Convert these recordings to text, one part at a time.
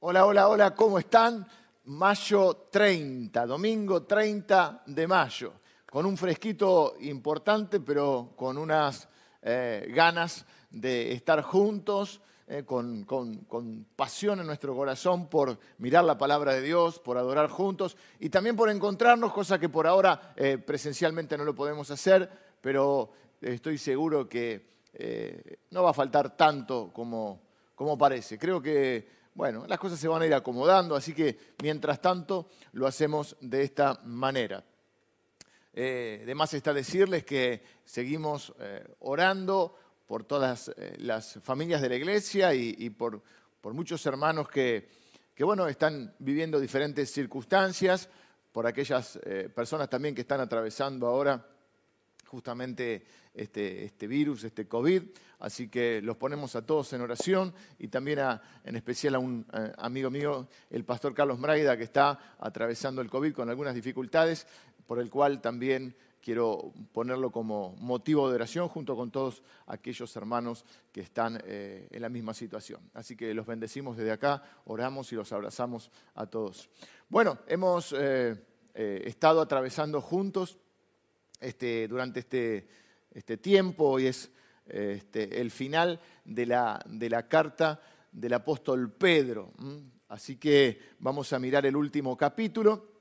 Hola, hola, hola, ¿cómo están? Mayo 30, domingo 30 de mayo, con un fresquito importante, pero con unas eh, ganas de estar juntos, eh, con, con, pasión en nuestro corazón por mirar la palabra de Dios, por adorar juntos y también por encontrarnos, cosa que por ahora eh, presencialmente no lo podemos hacer, pero estoy seguro que no va a faltar tanto como, como parece. Creo que bueno, las cosas se van a ir acomodando, así que mientras tanto lo hacemos de esta manera. Eh, además está decirles que seguimos eh, orando por todas eh, las familias de la iglesia y, por, muchos hermanos que, que, bueno, están viviendo diferentes circunstancias, por aquellas personas también que están atravesando ahora justamente este, este, virus, este COVID. Así que los ponemos a todos en oración y también en especial a un amigo mío, el pastor Carlos Mraida, que está atravesando el COVID con algunas dificultades, por el cual también quiero ponerlo como motivo de oración junto con todos aquellos hermanos que están eh, en la misma situación. Así que los bendecimos desde acá, oramos y los abrazamos a todos. Bueno, hemos eh, eh, estado atravesando juntos este, durante este, este, tiempo. y es este, el final de la, de la, carta del apóstol Pedro. Así que vamos a mirar el último capítulo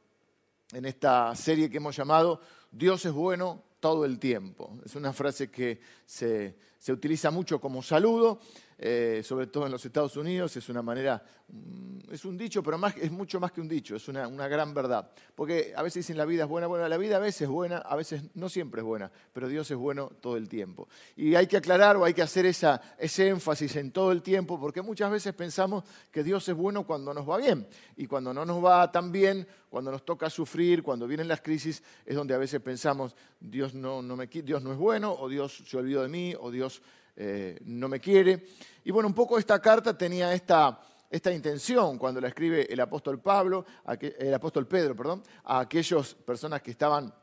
en esta serie que hemos llamado Dios es bueno todo el tiempo. Es una frase que se, se utiliza mucho como saludo eh, sobre todo en los Estados Unidos, es una manera, mm, es un dicho, pero más, es mucho más que un dicho, es una, gran verdad. Porque a veces dicen la vida es buena, bueno, la vida a veces es buena, a veces no siempre es buena, pero Dios es bueno todo el tiempo. Y hay que aclarar o hay que hacer esa, ese énfasis en todo el tiempo, porque muchas veces pensamos que Dios es bueno cuando nos va bien, y cuando no nos va tan bien, cuando nos toca sufrir, cuando vienen las crisis, es donde a veces pensamos, Dios no, no me, Dios no es bueno, o Dios se olvidó de mí, o Dios eh, no me quiere. Y bueno, un poco esta carta tenía esta, esta intención cuando la escribe el apóstol Pablo, el apóstol Pedro, perdón, a aquellas personas que estaban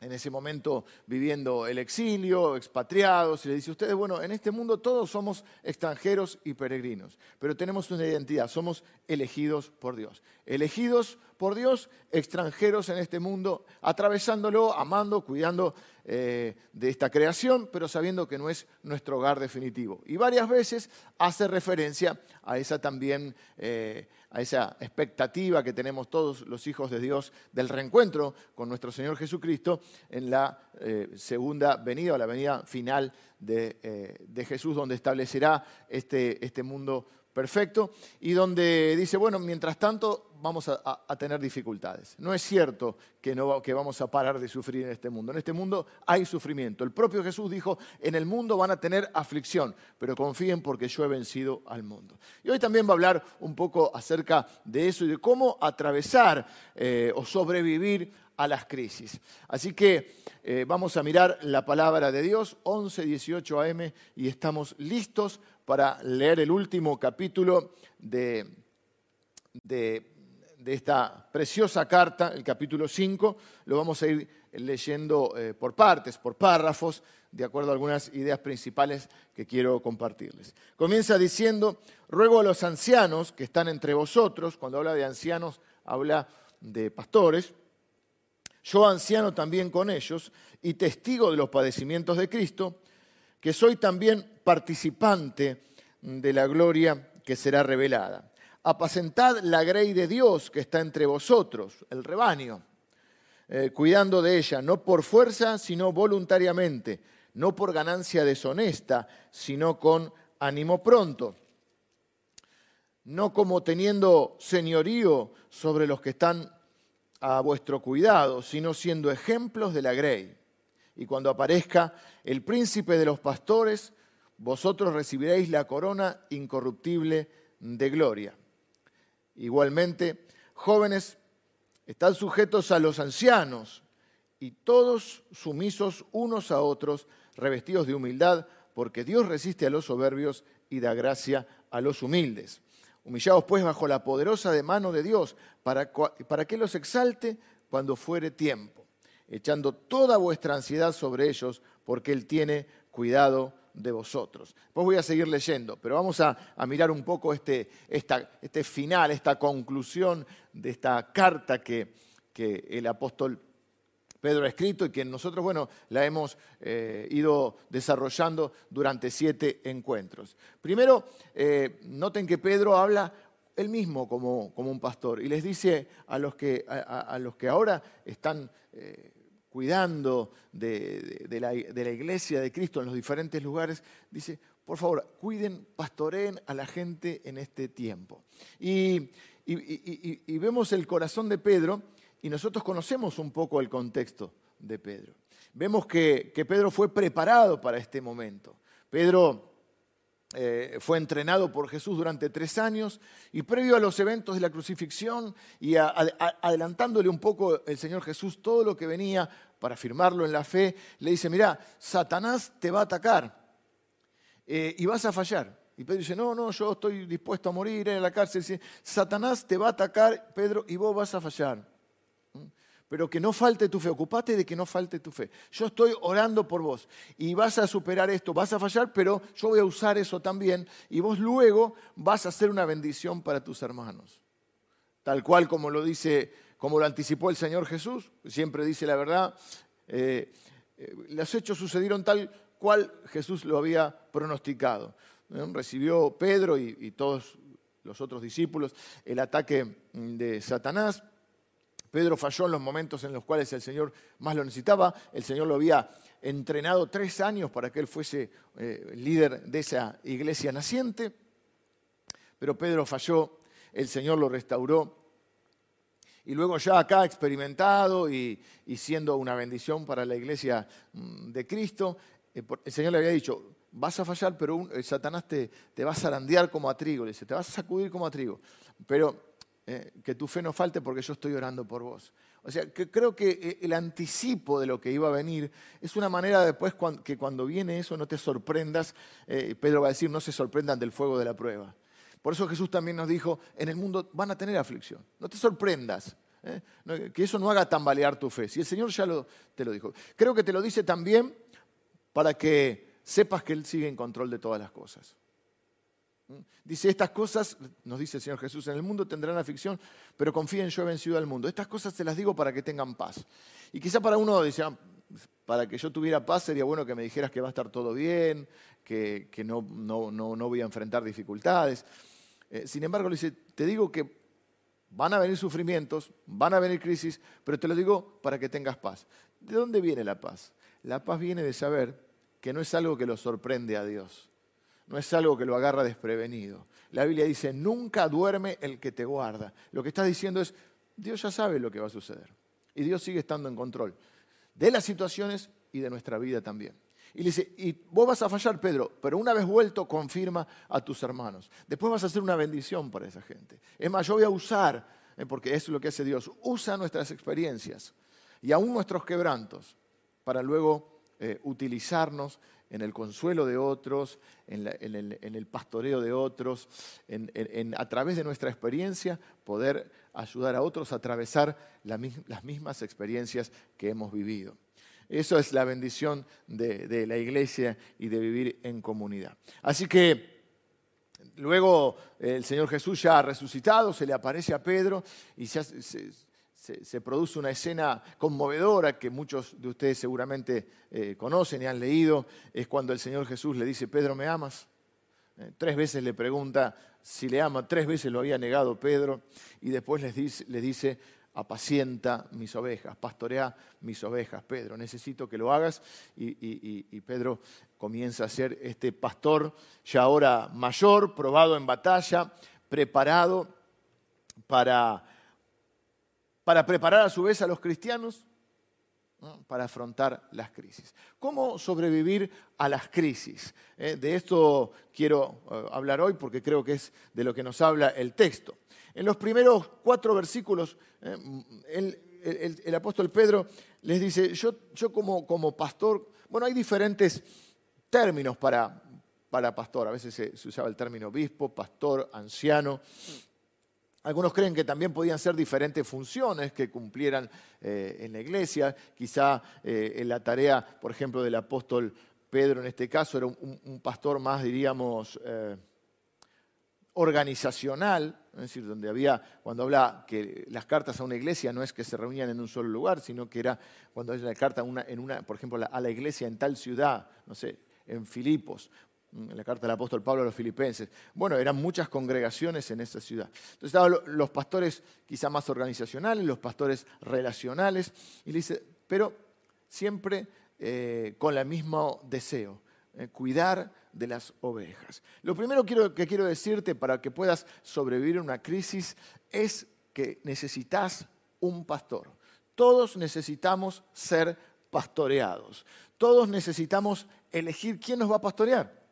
en ese momento viviendo el exilio, expatriados, y le dice, ustedes, bueno, en este mundo todos somos extranjeros y peregrinos, pero tenemos una identidad, somos elegidos por Dios. Elegidos por Dios, extranjeros en este mundo, atravesándolo, amando, cuidando eh, de esta creación, pero sabiendo que no es nuestro hogar definitivo. Y varias veces hace referencia a esa también, eh, a esa expectativa que tenemos todos los hijos de Dios del reencuentro con nuestro Señor Jesucristo en la eh, segunda venida o la venida final de, de Jesús, donde establecerá este, este mundo perfecto, y donde dice, bueno, mientras tanto vamos a, tener dificultades. No es cierto que, no, que vamos a parar de sufrir en este mundo. En este mundo hay sufrimiento. El propio Jesús dijo, en el mundo van a tener aflicción, pero confíen porque yo he vencido al mundo. Y hoy también va a hablar un poco acerca de eso y de cómo atravesar eh, o sobrevivir a las crisis. Así que eh, vamos a mirar la palabra de Dios, 11, 18 AM, y estamos listos para leer el último capítulo de, de, esta preciosa carta, el capítulo 5. Lo vamos a ir leyendo eh, por partes, por párrafos, de acuerdo a algunas ideas principales que quiero compartirles. Comienza diciendo, ruego a los ancianos que están entre vosotros, cuando habla de ancianos habla de pastores, yo anciano también con ellos y testigo de los padecimientos de Cristo, que soy también participante de la gloria que será revelada. Apacentad la grey de Dios que está entre vosotros, el rebaño, eh, cuidando de ella, no por fuerza, sino voluntariamente, no por ganancia deshonesta, sino con ánimo pronto, no como teniendo señorío sobre los que están a vuestro cuidado, sino siendo ejemplos de la grey y cuando aparezca el príncipe de los pastores, vosotros recibiréis la corona incorruptible de gloria. Igualmente, jóvenes, están sujetos a los ancianos y todos sumisos unos a otros, revestidos de humildad, porque Dios resiste a los soberbios y da gracia a los humildes. Humillaos pues bajo la poderosa de mano de Dios, para, para que los exalte cuando fuere tiempo echando toda vuestra ansiedad sobre ellos, porque Él tiene cuidado de vosotros. Después voy a seguir leyendo, pero vamos a, mirar un poco este, este, final, esta conclusión de esta carta que, que el apóstol Pedro ha escrito y que nosotros, bueno, la hemos eh, ido desarrollando durante siete encuentros. Primero, eh, noten que Pedro habla él mismo como, como, un pastor y les dice a los que, a, los que ahora están eh, cuidando de, la, iglesia de Cristo en los diferentes lugares, dice, por favor, cuiden, pastoreen a la gente en este tiempo. y vemos el corazón de Pedro y nosotros conocemos un poco el contexto de Pedro. Vemos que, Pedro fue preparado para este momento. Pedro eh, fue entrenado por Jesús durante tres años y previo a los eventos de la crucifixión y adelantándole un poco el Señor Jesús todo lo que venía para afirmarlo en la fe, le dice, mira, Satanás te va a atacar eh, y vas a fallar. Y Pedro dice, no, no, yo estoy dispuesto a morir en la cárcel. Satanás te va a atacar, Pedro, y vos vas a fallar pero que no falte tu fe, ocupate de que no falte tu fe. Yo estoy orando por vos y vas a superar esto, vas a fallar, pero yo voy a usar eso también y vos luego vas a hacer una bendición para tus hermanos. Tal cual como lo dice, como lo anticipó el Señor Jesús, siempre dice la verdad, eh, eh, los hechos sucedieron tal cual Jesús lo había pronosticado. Recibió Pedro y todos los otros discípulos el ataque de Satanás Pedro falló en los momentos en los cuales el Señor más lo necesitaba. El Señor lo había entrenado tres años para que él fuese eh, líder de esa iglesia naciente. Pero Pedro falló, el Señor lo restauró. Y luego ya acá experimentado y, siendo una bendición para la iglesia mm, de Cristo, eh, el Señor le había dicho, vas a fallar, pero Satanás te, te va a zarandear como a trigo, le dice, te vas a sacudir como a trigo. Pero eh, que tu fe no falte porque yo estoy orando por vos. O sea, que creo que eh, el anticipo de lo que iba a venir es una manera después que cuando viene eso no te sorprendas. Eh, Pedro va a decir, no se sorprendan del fuego de la prueba. Por eso Jesús también nos dijo, en el mundo van a tener aflicción. No te sorprendas. que eso no haga tambalear tu fe. Si el Señor ya te lo dijo. Creo que te lo dice también para que sepas que Él sigue en control de todas las cosas. Dice, estas cosas, nos dice el Señor Jesús, en el mundo tendrán aflicción, pero confíen, yo he vencido al mundo. Estas cosas te las digo para que tengan paz. Y quizá para uno dice, ah, para que yo tuviera paz sería bueno que me dijeras que va a estar todo bien, que, no, voy a enfrentar dificultades. Eh, sin embargo, le dice, te digo que van a venir sufrimientos, van a venir crisis, pero te lo digo para que tengas paz. ¿De dónde viene la paz? La paz viene de saber que no es algo que lo sorprende a Dios no es algo que lo agarra desprevenido. La Biblia dice, nunca duerme el que te guarda. Lo que está diciendo es, Dios ya sabe lo que va a suceder. Y Dios sigue estando en control de las situaciones y de nuestra vida también. Y le dice, y vos vas a fallar, Pedro, pero una vez vuelto, confirma a tus hermanos. Después vas a hacer una bendición para esa gente. Es más, yo voy a usar, eh, porque eso es lo que hace Dios, usa nuestras experiencias y aún nuestros quebrantos para luego eh, utilizarnos en el consuelo de otros, en, el, pastoreo de otros, a través de nuestra experiencia poder ayudar a otros a atravesar las mismas experiencias que hemos vivido. Eso es la bendición de, la iglesia y de vivir en comunidad. Así que luego el Señor Jesús ya ha resucitado, se le aparece a Pedro y se, se, produce una escena conmovedora que muchos de ustedes seguramente eh, conocen y han leído. Es cuando el Señor Jesús le dice, Pedro, ¿me amas? Eh, tres veces le pregunta si le ama, tres veces lo había negado Pedro y después les dice, le dice, apacienta mis ovejas, pastorea mis ovejas, Pedro, necesito que lo hagas. Y, Pedro comienza a ser este pastor ya ahora mayor, probado en batalla, preparado para para preparar a su vez a los cristianos para afrontar las crisis. ¿Cómo sobrevivir a las crisis? Eh, de esto quiero eh, hablar hoy porque creo que es de lo que nos habla el texto. En los primeros cuatro versículos, eh, el, apóstol Pedro les dice, yo, como, pastor, bueno, hay diferentes términos para, para pastor. A veces se, usaba el término obispo, pastor, anciano. Algunos creen que también podían ser diferentes funciones que cumplieran eh, en la iglesia, quizá eh, en la tarea, por ejemplo, del apóstol Pedro en este caso era un, pastor más, diríamos, organizacional, es decir, donde había, cuando habla que las cartas a una iglesia no es que se reunían en un solo lugar, sino que era cuando es la carta una, en una, por ejemplo, a la iglesia en tal ciudad, no sé, en Filipos, en la carta del apóstol Pablo a los filipenses. Bueno, eran muchas congregaciones en esa ciudad. Entonces estaban los pastores quizá más organizacionales, los pastores relacionales, y dice, pero siempre eh, con el mismo deseo, eh, cuidar de las ovejas. Lo primero que quiero decirte para que puedas sobrevivir a una crisis es que necesitas un pastor. Todos necesitamos ser pastoreados. Todos necesitamos elegir quién nos va a pastorear.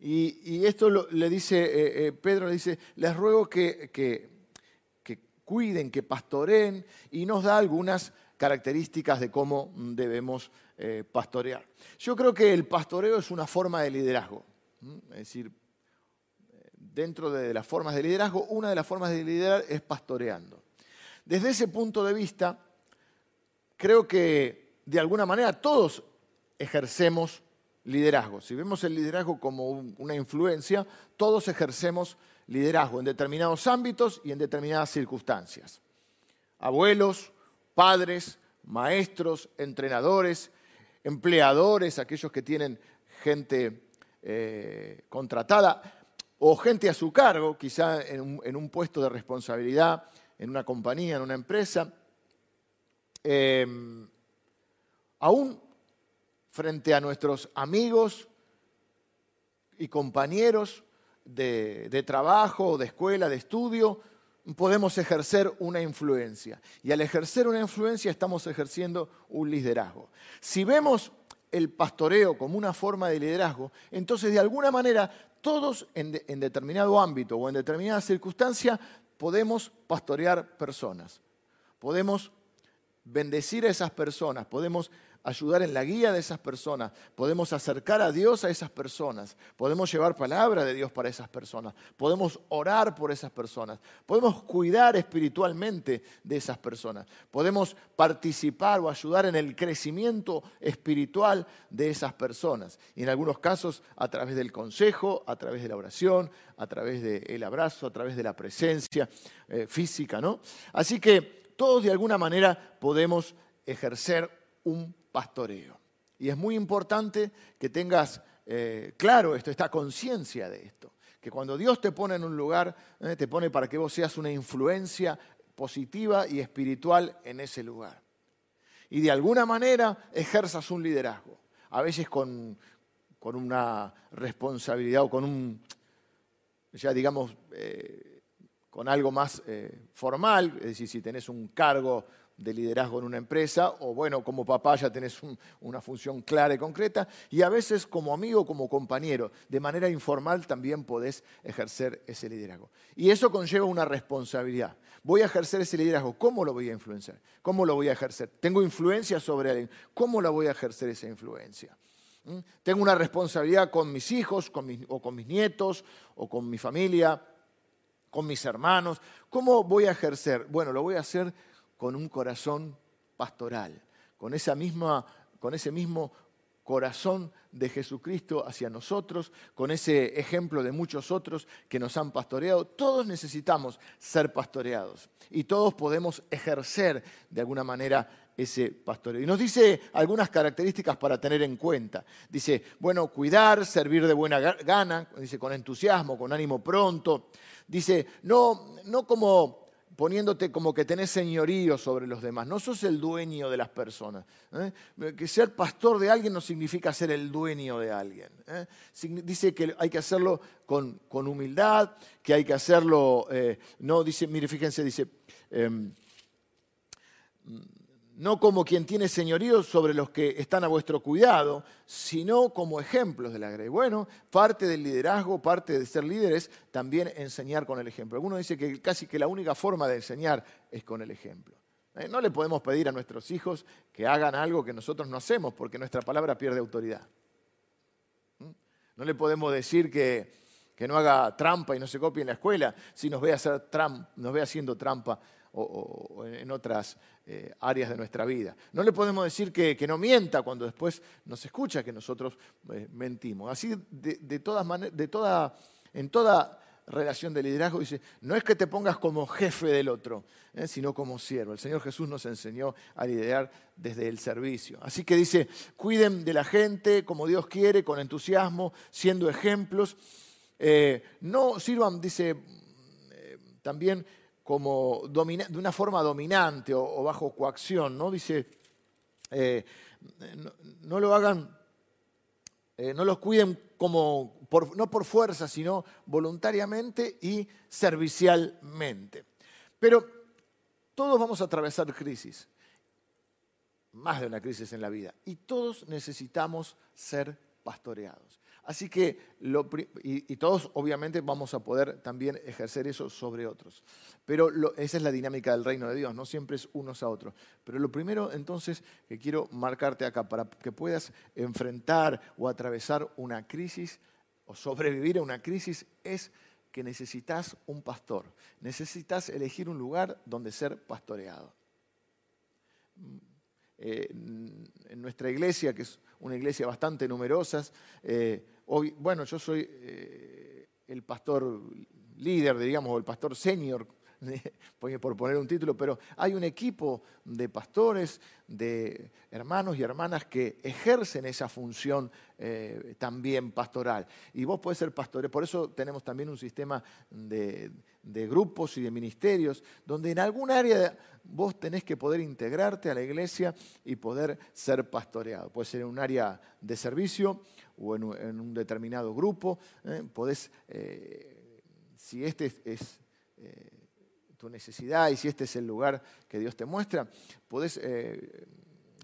Y, esto le dice, eh, eh, Pedro le dice, les ruego que, que, cuiden, que pastoreen, y nos da algunas características de cómo debemos eh, pastorear. Yo creo que el pastoreo es una forma de liderazgo. Es decir, dentro de las formas de liderazgo, una de las formas de liderar es pastoreando. Desde ese punto de vista, creo que de alguna manera todos ejercemos liderazgo. Si vemos el liderazgo como una influencia, todos ejercemos liderazgo en determinados ámbitos y en determinadas circunstancias. Abuelos, padres, maestros, entrenadores, empleadores, aquellos que tienen gente eh, contratada o gente a su cargo, quizá en un, puesto de responsabilidad, en una compañía, en una empresa. Em, aún frente a nuestros amigos y compañeros de, de trabajo, de escuela, de estudio, podemos ejercer una influencia. Y al ejercer una influencia estamos ejerciendo un liderazgo. Si vemos el pastoreo como una forma de liderazgo, entonces de alguna manera todos en, determinado ámbito o en determinada circunstancia podemos pastorear personas. Podemos bendecir a esas personas, podemos ayudar en la guía de esas personas, podemos acercar a Dios a esas personas, podemos llevar palabra de Dios para esas personas, podemos orar por esas personas, podemos cuidar espiritualmente de esas personas, podemos participar o ayudar en el crecimiento espiritual de esas personas. Y en algunos casos a través del consejo, a través de la oración, a través del abrazo, a través de la presencia eh, física, ¿no? Así que todos de alguna manera podemos ejercer un pastoreo. Y es muy importante que tengas eh, claro esto, esta conciencia de esto. Que cuando Dios te pone en un lugar, eh, te pone para que vos seas una influencia positiva y espiritual en ese lugar. Y de alguna manera ejerzas un liderazgo. A veces con, con una responsabilidad o con un, ya digamos, eh, con algo más formal, es decir, si tenés un cargo de liderazgo en una empresa, o bueno, como papá ya tenés una función clara y concreta, y a veces como amigo, como compañero, de manera informal también podés ejercer ese liderazgo. Y eso conlleva una responsabilidad. Voy a ejercer ese liderazgo, ¿cómo lo voy a influenciar? ¿Cómo lo voy a ejercer? Tengo influencia sobre alguien, ¿cómo la voy a ejercer esa influencia? ¿Mm? Tengo una responsabilidad con mis hijos o con mis nietos o con mi familia, con mis hermanos. ¿Cómo voy a ejercer? Bueno, lo voy a hacer con un corazón pastoral, con, esa misma, con ese mismo corazón de Jesucristo hacia nosotros, con ese ejemplo de muchos otros que nos han pastoreado. Todos necesitamos ser pastoreados y todos podemos ejercer de alguna manera ese pastoreo. Y nos dice algunas características para tener en cuenta. Dice, bueno, cuidar, servir de buena gana, dice, con entusiasmo, con ánimo pronto. Dice, no, no como poniéndote como que tenés señorío sobre los demás. No sos el dueño de las personas. ¿eh? Que ser pastor de alguien no significa ser el dueño de alguien. ¿eh? Dice que hay que hacerlo con, humildad, que hay que hacerlo, eh, no, dice, mire, fíjense, dice, em, no como quien tiene señorío sobre los que están a vuestro cuidado, sino como ejemplos de la grey. Bueno, parte del liderazgo, parte de ser líderes, también enseñar con el ejemplo. Algunos dicen que casi que la única forma de enseñar es con el ejemplo. Eh, no le podemos pedir a nuestros hijos que hagan algo que nosotros no hacemos, porque nuestra palabra pierde autoridad. ¿Mm? No le podemos decir que, no haga trampa y no se copie en la escuela si nos ve, hacer nos ve haciendo trampa o, en otras eh, áreas de nuestra vida. No le podemos decir que, no mienta cuando después nos escucha que nosotros eh, mentimos. Así, de, todas maneras, de toda, en toda relación de liderazgo, dice, no es que te pongas como jefe del otro, eh, sino como siervo. El Señor Jesús nos enseñó a liderar desde el servicio. Así que dice, cuiden de la gente como Dios quiere, con entusiasmo, siendo ejemplos. no sirvan, dice también, como de una forma dominante o, bajo coacción, ¿no? Dice, eh, no, lo hagan, eh, no los cuiden como, no por fuerza, sino voluntariamente y servicialmente. Pero todos vamos a atravesar crisis, más de una crisis en la vida, y todos necesitamos ser pastoreados. Así que, y, todos obviamente vamos a poder también ejercer eso sobre otros. Pero esa es la dinámica del reino de Dios, no siempre es unos a otros. Pero lo primero entonces que quiero marcarte acá, para que puedas enfrentar o atravesar una crisis o sobrevivir a una crisis, es que necesitas un pastor. Necesitas elegir un lugar donde ser pastoreado. Eh, en nuestra iglesia, que es una iglesia bastante numerosa, eh, bueno, yo soy eh, el pastor líder, digamos, o el pastor senior, por poner un título, pero hay un equipo de pastores, de hermanos y hermanas que ejercen esa función eh, también pastoral. Y vos podés ser pastor, por eso tenemos también un sistema de, de grupos y de ministerios, donde en algún área vos tenés que poder integrarte a la iglesia y poder ser pastoreado. Puede ser en un área de servicio o en un, determinado grupo. ¿eh? Podés, eh, si este es, eh, tu necesidad y si este es el lugar que Dios te muestra, podés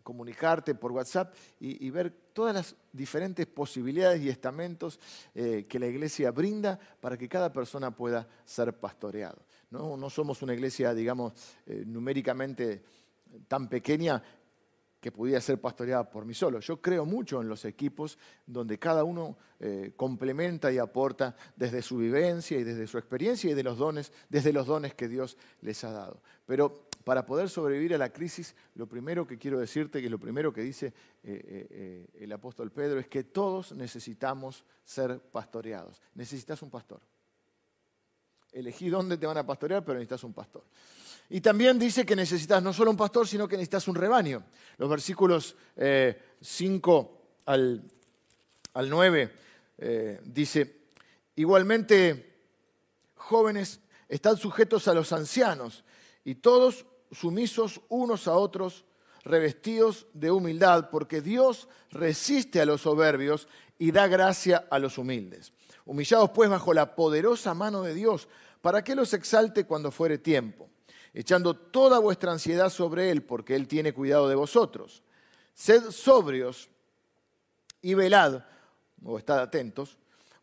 comunicarte por WhatsApp y, ver todas las diferentes posibilidades y estamentos que la iglesia brinda para que cada persona pueda ser pastoreado. No, no somos una iglesia, digamos, numéricamente tan pequeña que pudiera ser pastoreada por mí solo. Yo creo mucho en los equipos donde cada uno eh, complementa y aporta desde su vivencia y desde su experiencia y de los dones, desde los dones que Dios les ha dado. Pero para poder sobrevivir a la crisis, lo primero que quiero decirte, que lo primero que dice eh, eh, el apóstol Pedro, es que todos necesitamos ser pastoreados. Necesitas un pastor. Elegí dónde te van a pastorear, pero necesitas un pastor. Y también dice que necesitas no solo un pastor, sino que necesitas un rebaño. Los versículos 5 eh, al, al, 9 eh, dice, igualmente, jóvenes, están sujetos a los ancianos y todos sumisos unos a otros, revestidos de humildad, porque Dios resiste a los soberbios y da gracia a los humildes. Humillados pues bajo la poderosa mano de Dios, para que los exalte cuando fuere tiempo, echando toda vuestra ansiedad sobre Él, porque Él tiene cuidado de vosotros. Sed sobrios y velad, o estad atentos,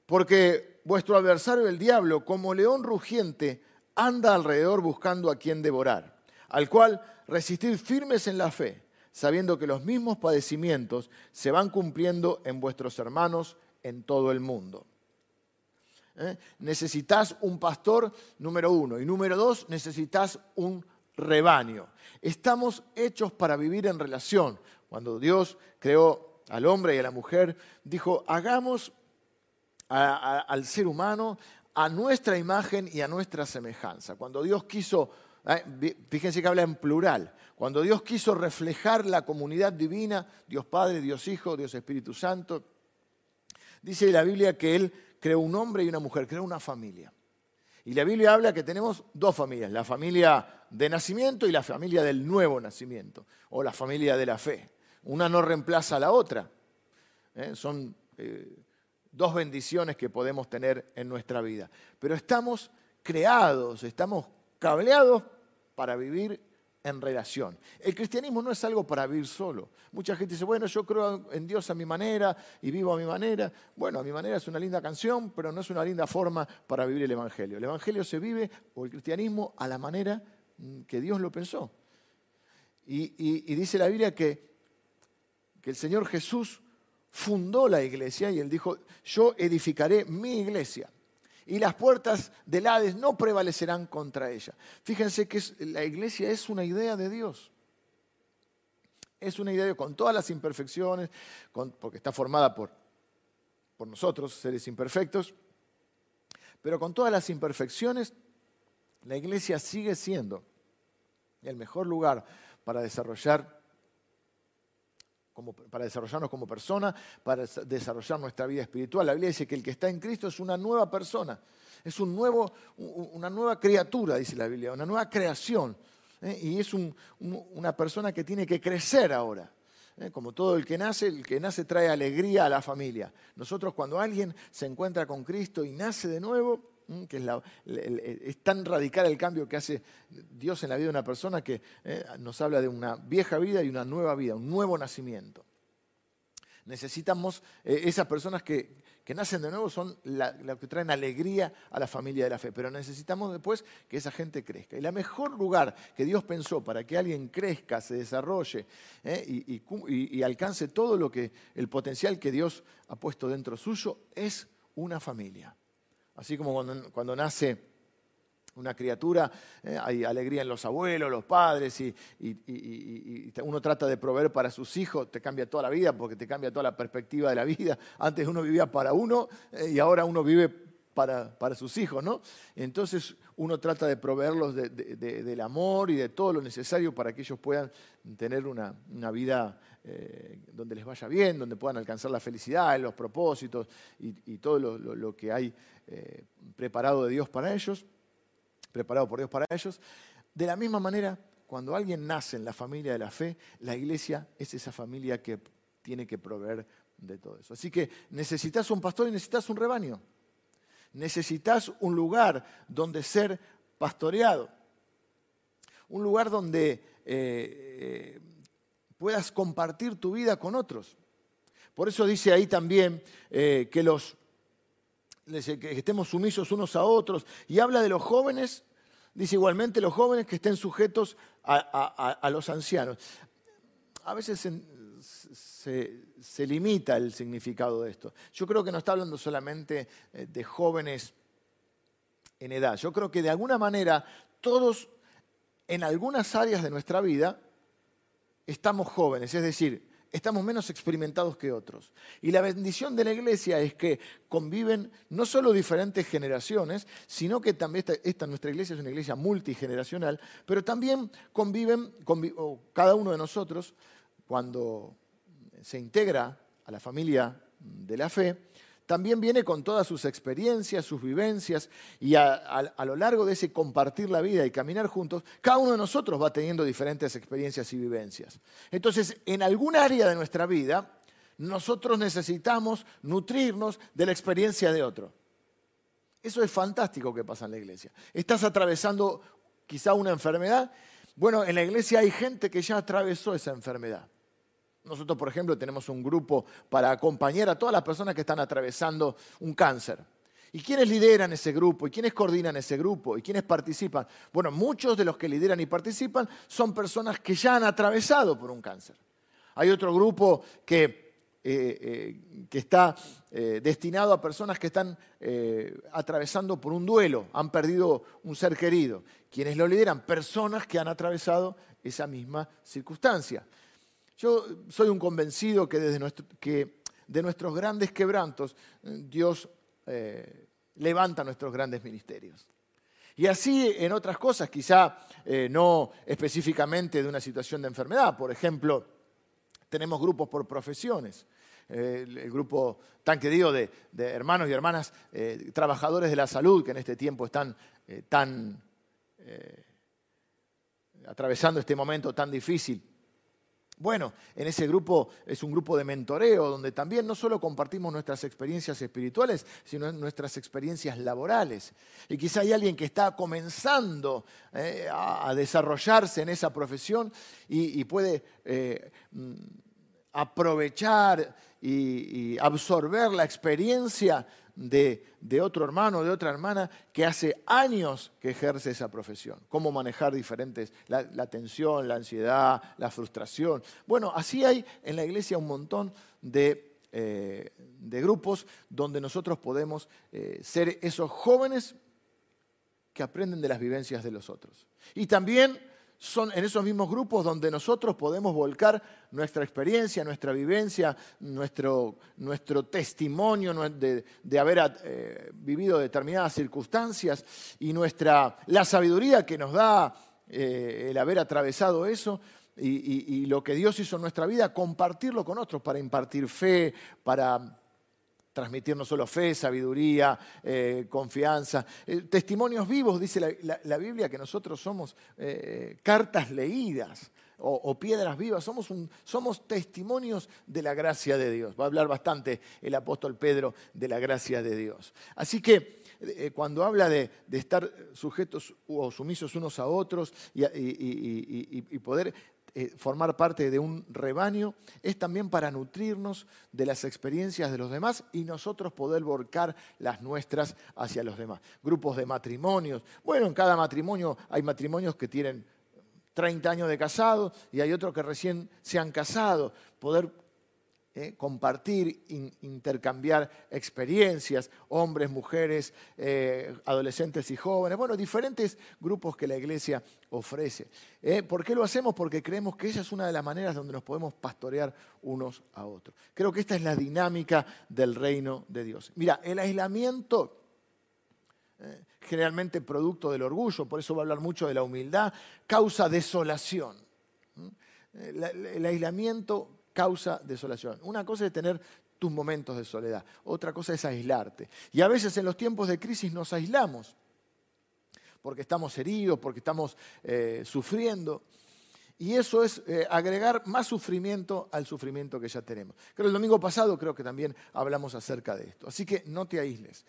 porque vuestro adversario el diablo, como león rugiente, anda alrededor buscando a quien devorar, al cual resistid firmes en la fe, sabiendo que los mismos padecimientos se van cumpliendo en vuestros hermanos en todo el mundo. ¿Eh? Necesitas un pastor, número uno. Y número dos, necesitas un rebaño. Estamos hechos para vivir en relación. Cuando Dios creó al hombre y a la mujer, dijo, hagamos al ser humano a nuestra imagen y a nuestra semejanza. Cuando Dios quiso, ¿eh? fíjense que habla en plural, cuando Dios quiso reflejar la comunidad divina, Dios Padre, Dios Hijo, Dios Espíritu Santo, dice la Biblia que Él creó un hombre y una mujer, creó una familia. Y la Biblia habla que tenemos dos familias, la familia de nacimiento y la familia del nuevo nacimiento, o la familia de la fe. Una no reemplaza a la otra. ¿eh? Son eh, dos bendiciones que podemos tener en nuestra vida. Pero estamos creados, estamos cableados para vivir en relación. El cristianismo no es algo para vivir solo. Mucha gente dice, bueno, yo creo en Dios a mi manera y vivo a mi manera. Bueno, a mi manera es una linda canción, pero no es una linda forma para vivir el Evangelio. El Evangelio se vive, o el cristianismo, a la manera mm, que Dios lo pensó. Y, dice la Biblia que, que el Señor Jesús fundó la iglesia y él dijo, yo edificaré mi iglesia. Y las puertas del Hades no prevalecerán contra ella. Fíjense que la iglesia es una idea de Dios. Es una idea con todas las imperfecciones, porque está formada por, por nosotros, seres imperfectos, pero con todas las imperfecciones, la iglesia sigue siendo el mejor lugar para desarrollar para desarrollarnos como persona, para desarrollar nuestra vida espiritual. La Biblia dice que el que está en Cristo es una nueva persona, es un nuevo, una nueva criatura, dice la Biblia, una nueva creación. ¿eh? Y es una persona que tiene que crecer ahora. ¿eh? Como todo el que nace, el que nace trae alegría a la familia. Nosotros cuando alguien se encuentra con Cristo y nace de nuevo, que es, tan radical el cambio que hace Dios en la vida de una persona que eh, nos habla de una vieja vida y una nueva vida, un nuevo nacimiento. Necesitamos, eh, esas personas que, nacen de nuevo son las que traen alegría a la familia de la fe, pero necesitamos después que esa gente crezca. Y el mejor lugar que Dios pensó para que alguien crezca, se desarrolle eh, y, y alcance todo lo que, el potencial que Dios ha puesto dentro suyo es una familia. Así como cuando, nace una criatura, eh, hay alegría en los abuelos, los padres, y, uno trata de proveer para sus hijos, te cambia toda la vida porque te cambia toda la perspectiva de la vida. Antes uno vivía para uno eh, y ahora uno vive para, sus hijos, ¿no? Entonces uno trata de proveerlos del amor y de todo lo necesario para que ellos puedan tener una, vida eh, donde les vaya bien, donde puedan alcanzar la felicidad, los propósitos y, todo lo, que hay eh, preparado de Dios para ellos, preparado por Dios para ellos. De la misma manera, cuando alguien nace en la familia de la fe, la iglesia es esa familia que tiene que proveer de todo eso. Así que necesitas un pastor y necesitas un rebaño. Necesitas un lugar donde ser pastoreado. Un lugar donde eh, eh, puedas compartir tu vida con otros. Por eso dice ahí también que, los, que estemos sumisos unos a otros. Y habla de los jóvenes, dice igualmente los jóvenes que estén sujetos a, los ancianos. A veces se, limita el significado de esto. Yo creo que no está hablando solamente eh, de jóvenes en edad. Yo creo que de alguna manera todos en algunas áreas de nuestra vida estamos jóvenes, es decir, estamos menos experimentados que otros. Y la bendición de la iglesia es que conviven no solo diferentes generaciones, sino que también esta, nuestra iglesia es una iglesia multigeneracional, pero también conviven, cada uno de nosotros, cuando se integra a la familia de la fe, también viene con todas sus experiencias, sus vivencias, y a, lo largo de ese compartir la vida y caminar juntos, cada uno de nosotros va teniendo diferentes experiencias y vivencias. Entonces, en algún área de nuestra vida, nosotros necesitamos nutrirnos de la experiencia de otro. Eso es fantástico que pasa en la iglesia. Estás atravesando quizá una enfermedad. Bueno, en la iglesia hay gente que ya atravesó esa enfermedad. Nosotros, por ejemplo, tenemos un grupo para acompañar a todas las personas que están atravesando un cáncer. ¿Y quiénes lideran ese grupo? ¿Y quiénes coordinan ese grupo? ¿Y quiénes participan? Bueno, muchos de los que lideran y participan son personas que ya han atravesado por un cáncer. Hay otro grupo que, eh, eh, que está eh, destinado a personas que están atravesando por un duelo, han perdido un ser querido. ¿Quiénes lo lideran? Personas que han atravesado esa misma circunstancia. Yo soy un convencido que, desde que de nuestros grandes quebrantos Dios eh, levanta nuestros grandes ministerios. Y así en otras cosas, quizá eh, no específicamente de una situación de enfermedad. Por ejemplo, tenemos grupos por profesiones. Eh, el, grupo tan querido de, de hermanos y hermanas trabajadores de la salud que en este tiempo están tan atravesando este momento tan difícil. Bueno, en ese grupo es un grupo de mentoreo donde también no solo compartimos nuestras experiencias espirituales, sino nuestras experiencias laborales. Y quizá hay alguien que está comenzando eh, a, desarrollarse en esa profesión y, puede eh, mm, aprovechar y absorber la experiencia de, otro hermano, de otra hermana que hace años que ejerce esa profesión. Cómo manejar diferentes, la, tensión, la ansiedad, la frustración. Bueno, así hay en la iglesia un montón de eh, de grupos donde nosotros podemos eh, ser esos jóvenes que aprenden de las vivencias de los otros. Y también son en esos mismos grupos donde nosotros podemos volcar nuestra experiencia, nuestra vivencia, nuestro, nuestro testimonio de, haber eh, vivido determinadas circunstancias y nuestra, la sabiduría que nos da el haber atravesado eso y, lo que Dios hizo en nuestra vida, compartirlo con otros para impartir fe, para transmitir no solo fe, sabiduría, eh, confianza. Eh, testimonios vivos, dice la, Biblia, que nosotros somos eh, cartas leídas o, piedras vivas, somos, somos testimonios de la gracia de Dios. Va a hablar bastante el apóstol Pedro de la gracia de Dios. Así que cuando habla de, estar sujetos o sumisos unos a otros y, y poder eh, formar parte de un rebaño es también para nutrirnos de las experiencias de los demás y nosotros poder volcar las nuestras hacia los demás. Grupos de matrimonios. Bueno, en cada matrimonio hay matrimonios que tienen 30 años de casado y hay otros que recién se han casado. Poder ¿eh? compartir, intercambiar experiencias, hombres, mujeres, eh, adolescentes y jóvenes, bueno, diferentes grupos que la iglesia ofrece. ¿eh? ¿Por qué lo hacemos? Porque creemos que esa es una de las maneras donde nos podemos pastorear unos a otros. Creo que esta es la dinámica del reino de Dios. Mira, el aislamiento generalmente producto del orgullo, por eso va a hablar mucho de la humildad, causa desolación. el aislamiento causa desolación. Una cosa es tener tus momentos de soledad, otra cosa es aislarte. Y a veces en los tiempos de crisis nos aislamos porque estamos heridos, porque estamos eh, sufriendo. Y eso es eh, agregar más sufrimiento al sufrimiento que ya tenemos. Creo el domingo pasado creo que también hablamos acerca de esto. Así que no te aísles.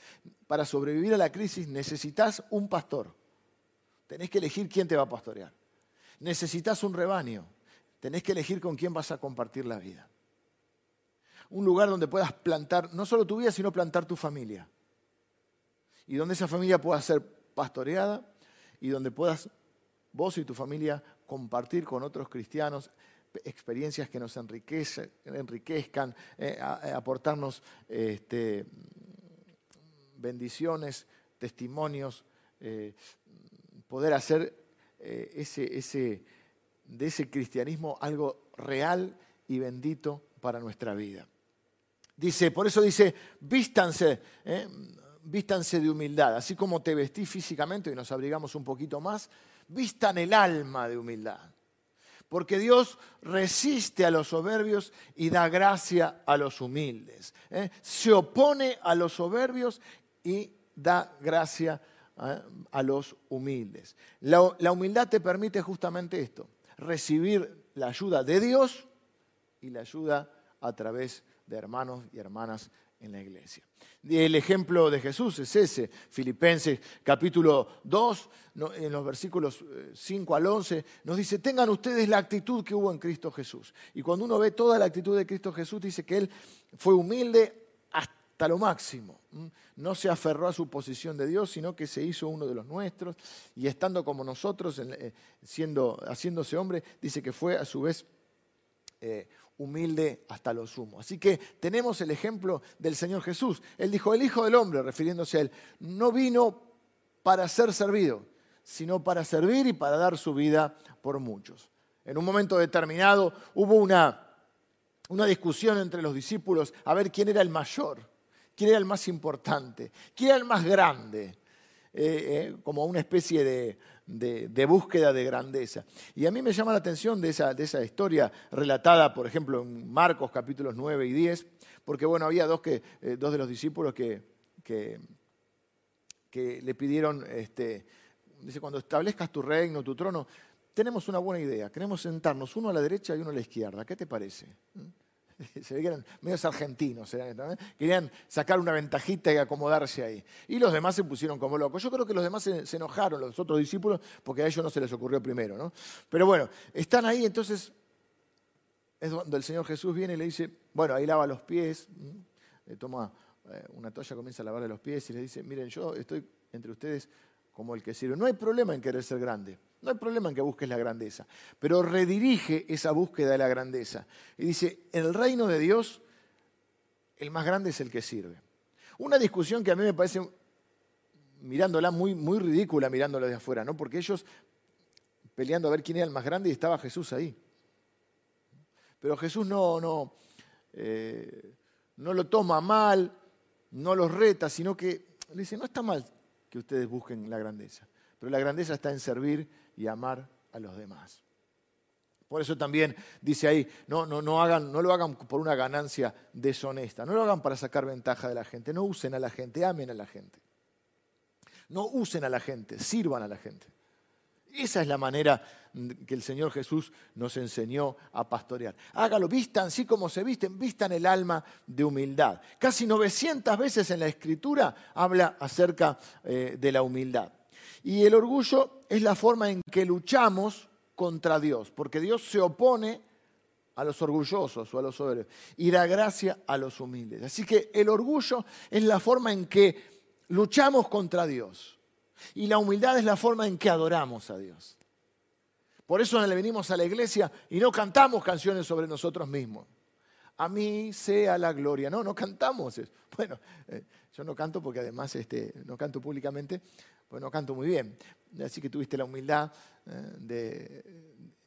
Para sobrevivir a la crisis necesitas un pastor. Tenés que elegir quién te va a pastorear. Necesitas un rebaño tenés que elegir con quién vas a compartir la vida. Un lugar donde puedas plantar no solo tu vida, sino plantar tu familia. Y donde esa familia pueda ser pastoreada y donde puedas vos y tu familia compartir con otros cristianos experiencias que nos enriquezcan, eh, eh, aportarnos este, bendiciones, testimonios, eh, poder hacer ese, ese de ese cristianismo algo real y bendito para nuestra vida. Dice, por eso dice, vístanse, ¿eh? vístanse de humildad, así como te vestí físicamente y nos abrigamos un poquito más, vistan el alma de humildad. Porque Dios resiste a los soberbios y da gracia a los humildes. ¿eh? Se opone a los soberbios y da gracia ¿eh? a los humildes. la humildad te permite justamente esto, recibir la ayuda de Dios y la ayuda a través de hermanos y hermanas en la iglesia. El ejemplo de Jesús es ese, Filipenses capítulo 2, en los versículos 5 eh, al 11, nos dice, tengan ustedes la actitud que hubo en Cristo Jesús. Y cuando uno ve toda la actitud de Cristo Jesús, dice que Él fue humilde hasta lo máximo. No se aferró a su posición de Dios, sino que se hizo uno de los nuestros y estando como nosotros, eh, siendo, haciéndose hombre, dice que fue a su vez eh, humilde hasta lo sumo. Así que tenemos el ejemplo del Señor Jesús. Él dijo, el Hijo del Hombre, refiriéndose a Él, no vino para ser servido, sino para servir y para dar su vida por muchos. En un momento determinado hubo una, una discusión entre los discípulos a ver quién era el mayor quién era el más importante, quién era el más grande, eh, eh, como una especie de, búsqueda de grandeza. Y a mí me llama la atención de esa, de esa historia relatada, por ejemplo, en Marcos capítulos 9 y 10, porque bueno, había dos, que, eh, dos de los discípulos que, que, le pidieron, este, dice, cuando establezcas tu reino, tu trono, tenemos una buena idea, queremos sentarnos uno a la derecha y uno a la izquierda, ¿qué te parece? se ve que eran medios argentinos, querían sacar una ventajita y acomodarse ahí. Y los demás se pusieron como locos. Yo creo que los demás se, enojaron, los otros discípulos, porque a ellos no se les ocurrió primero. ¿no? Pero bueno, están ahí, entonces es cuando el Señor Jesús viene y le dice, bueno, ahí lava los pies, le toma eh, una toalla, comienza a lavarle los pies y le dice, miren, yo estoy entre ustedes como el que sirve. No hay problema en querer ser grande. No hay problema en que busques la grandeza, pero redirige esa búsqueda de la grandeza. Y dice, en el reino de Dios, el más grande es el que sirve. Una discusión que a mí me parece, mirándola, muy, muy ridícula mirándola de afuera, ¿no? Porque ellos peleando a ver quién era el más grande y estaba Jesús ahí. Pero Jesús no, no, eh, no lo toma mal, no los reta, sino que le dice, no está mal que ustedes busquen la grandeza, pero la grandeza está en servir y amar a los demás. Por eso también dice ahí, no, no, no, hagan, no lo hagan por una ganancia deshonesta, no lo hagan para sacar ventaja de la gente, no usen a la gente, amen a la gente. No usen a la gente, sirvan a la gente. Esa es la manera que el Señor Jesús nos enseñó a pastorear. Hágalo, vistan así como se visten, vistan el alma de humildad. Casi 900 veces en la Escritura habla acerca eh, de la humildad. Y el orgullo es la forma en que luchamos contra Dios, porque Dios se opone a los orgullosos o a los soberbios y da gracia a los humildes. Así que el orgullo es la forma en que luchamos contra Dios. Y la humildad es la forma en que adoramos a Dios. Por eso le venimos a la iglesia y no cantamos canciones sobre nosotros mismos. A mí sea la gloria. No, no cantamos. Bueno, eh, yo no canto porque además este, no canto públicamente, pues no canto muy bien. Así que tuviste la humildad eh, de...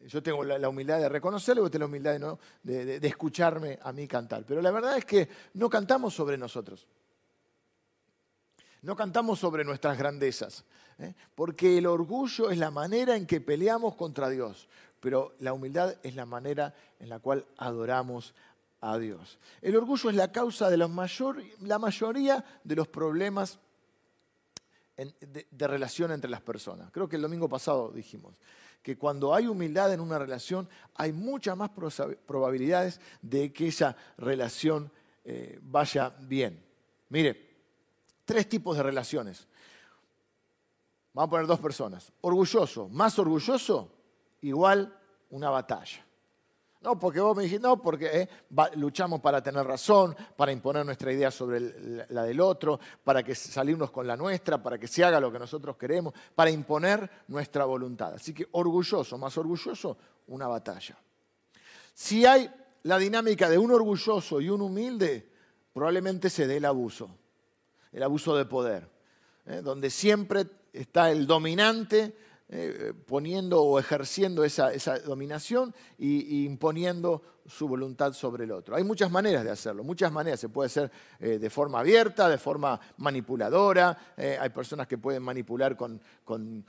Yo tengo la, humildad de reconocerlo, vos tenés la humildad de, escucharme a mí cantar. Pero la verdad es que no cantamos sobre nosotros. No cantamos sobre nuestras grandezas, ¿eh? porque el orgullo es la manera en que peleamos contra Dios, pero la humildad es la manera en la cual adoramos a Dios. El orgullo es la causa de la, mayoría de los problemas de, relación entre las personas. Creo que el domingo pasado dijimos que cuando hay humildad en una relación hay muchas más probabilidades de que esa relación eh, vaya bien. Mire, tres tipos de relaciones. Vamos a poner dos personas. Orgulloso, más orgulloso, igual una batalla. No, porque vos me dijiste, no, porque eh, luchamos para tener razón, para imponer nuestra idea sobre la del otro, para que salirnos con la nuestra, para que se haga lo que nosotros queremos, para imponer nuestra voluntad. Así que orgulloso, más orgulloso, una batalla. Si hay la dinámica de un orgulloso y un humilde, probablemente se dé el abuso el abuso de poder, ¿eh? donde siempre está el dominante eh, poniendo o ejerciendo esa, dominación e imponiendo su voluntad sobre el otro. Hay muchas maneras de hacerlo, muchas maneras. Se puede hacer eh, de forma abierta, de forma manipuladora. hay personas que pueden manipular con,